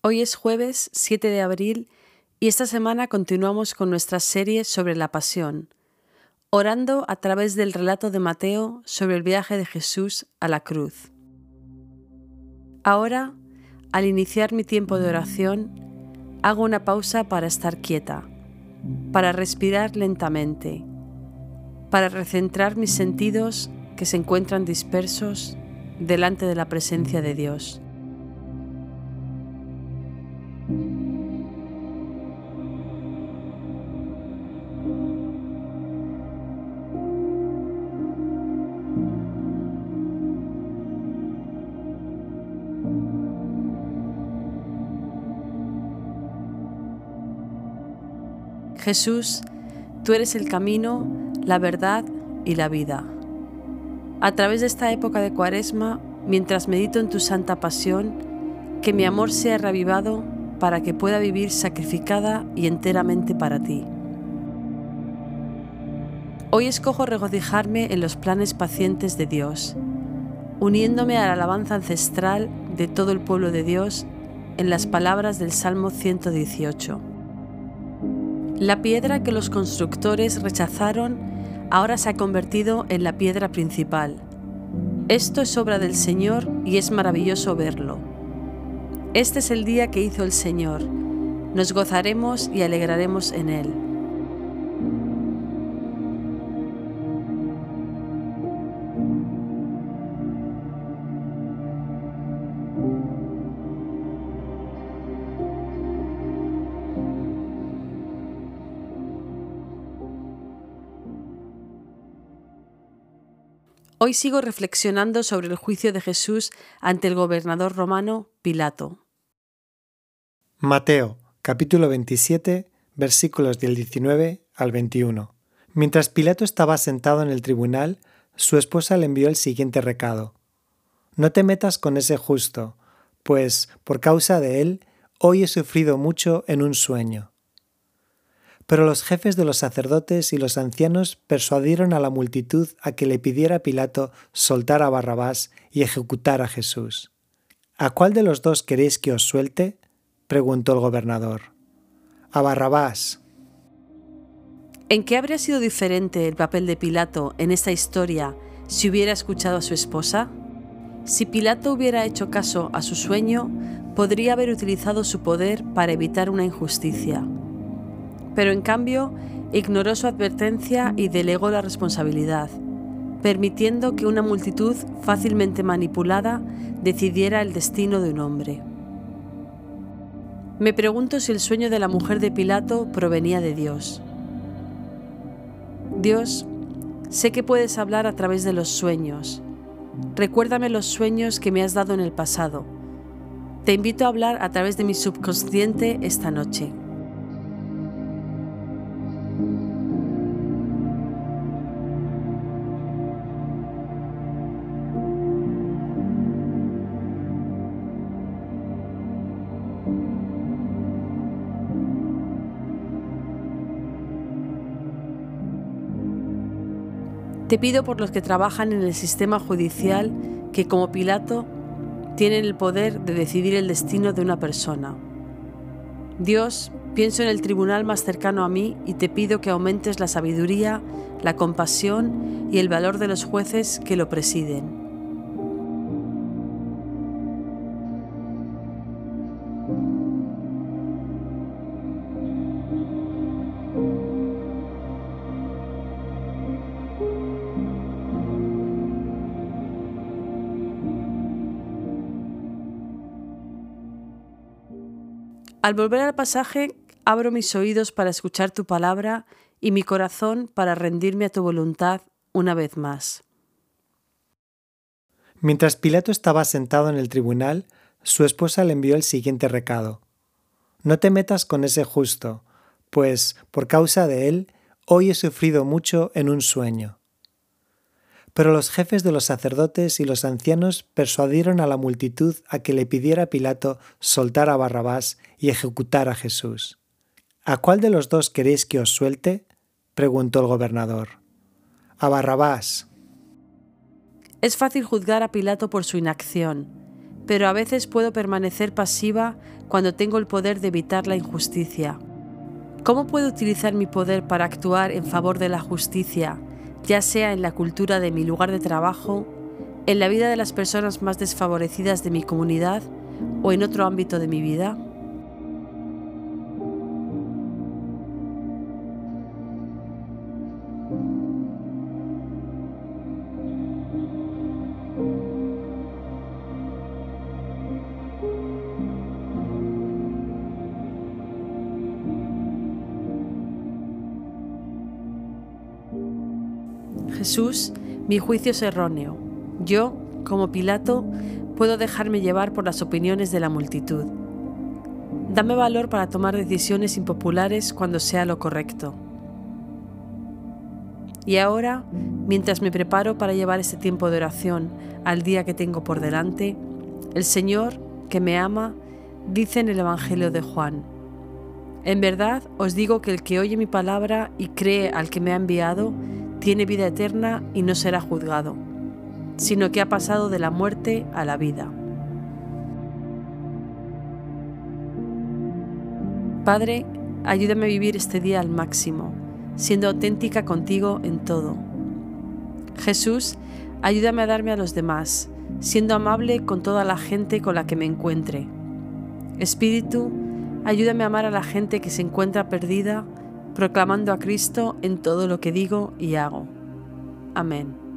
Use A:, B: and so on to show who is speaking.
A: Hoy es jueves 7 de abril y esta semana continuamos con nuestra serie sobre la pasión, orando a través del relato de Mateo sobre el viaje de Jesús a la cruz. Ahora, al iniciar mi tiempo de oración, hago una pausa para estar quieta, para respirar lentamente, para recentrar mis sentidos que se encuentran dispersos delante de la presencia de Dios. Jesús, tú eres el camino, la verdad y la vida. A través de esta época de Cuaresma, mientras medito en tu santa pasión, que mi amor sea revivado para que pueda vivir sacrificada y enteramente para ti. Hoy escojo regocijarme en los planes pacientes de Dios, uniéndome a la alabanza ancestral de todo el pueblo de Dios en las palabras del Salmo 118. La piedra que los constructores rechazaron ahora se ha convertido en la piedra principal. Esto es obra del Señor y es maravilloso verlo. Este es el día que hizo el Señor. Nos gozaremos y alegraremos en él. Hoy sigo reflexionando sobre el juicio de Jesús ante el gobernador romano Pilato.
B: Mateo, capítulo 27, versículos del 19 al 21. Mientras Pilato estaba sentado en el tribunal, su esposa le envió el siguiente recado. No te metas con ese justo, pues por causa de él hoy he sufrido mucho en un sueño. Pero los jefes de los sacerdotes y los ancianos persuadieron a la multitud a que le pidiera a Pilato soltar a Barrabás y ejecutar a Jesús. ¿A cuál de los dos queréis que os suelte? preguntó el gobernador. A Barrabás.
A: ¿En qué habría sido diferente el papel de Pilato en esta historia si hubiera escuchado a su esposa? Si Pilato hubiera hecho caso a su sueño, podría haber utilizado su poder para evitar una injusticia pero en cambio ignoró su advertencia y delegó la responsabilidad, permitiendo que una multitud fácilmente manipulada decidiera el destino de un hombre. Me pregunto si el sueño de la mujer de Pilato provenía de Dios. Dios, sé que puedes hablar a través de los sueños. Recuérdame los sueños que me has dado en el pasado. Te invito a hablar a través de mi subconsciente esta noche. Te pido por los que trabajan en el sistema judicial que como Pilato tienen el poder de decidir el destino de una persona. Dios, pienso en el tribunal más cercano a mí y te pido que aumentes la sabiduría, la compasión y el valor de los jueces que lo presiden. Al volver al pasaje, abro mis oídos para escuchar tu palabra y mi corazón para rendirme a tu voluntad una vez más.
B: Mientras Pilato estaba sentado en el tribunal, su esposa le envió el siguiente recado. No te metas con ese justo, pues por causa de él hoy he sufrido mucho en un sueño. Pero los jefes de los sacerdotes y los ancianos persuadieron a la multitud a que le pidiera a Pilato soltar a Barrabás y ejecutar a Jesús. ¿A cuál de los dos queréis que os suelte? preguntó el gobernador. A Barrabás.
A: Es fácil juzgar a Pilato por su inacción, pero a veces puedo permanecer pasiva cuando tengo el poder de evitar la injusticia. ¿Cómo puedo utilizar mi poder para actuar en favor de la justicia, ya sea en la cultura de mi lugar de trabajo, en la vida de las personas más desfavorecidas de mi comunidad o en otro ámbito de mi vida? Jesús, mi juicio es erróneo. Yo, como Pilato, puedo dejarme llevar por las opiniones de la multitud. Dame valor para tomar decisiones impopulares cuando sea lo correcto. Y ahora, mientras me preparo para llevar este tiempo de oración al día que tengo por delante, el Señor, que me ama, dice en el Evangelio de Juan, En verdad os digo que el que oye mi palabra y cree al que me ha enviado, tiene vida eterna y no será juzgado, sino que ha pasado de la muerte a la vida. Padre, ayúdame a vivir este día al máximo, siendo auténtica contigo en todo. Jesús, ayúdame a darme a los demás, siendo amable con toda la gente con la que me encuentre. Espíritu, ayúdame a amar a la gente que se encuentra perdida proclamando a Cristo en todo lo que digo y hago. Amén.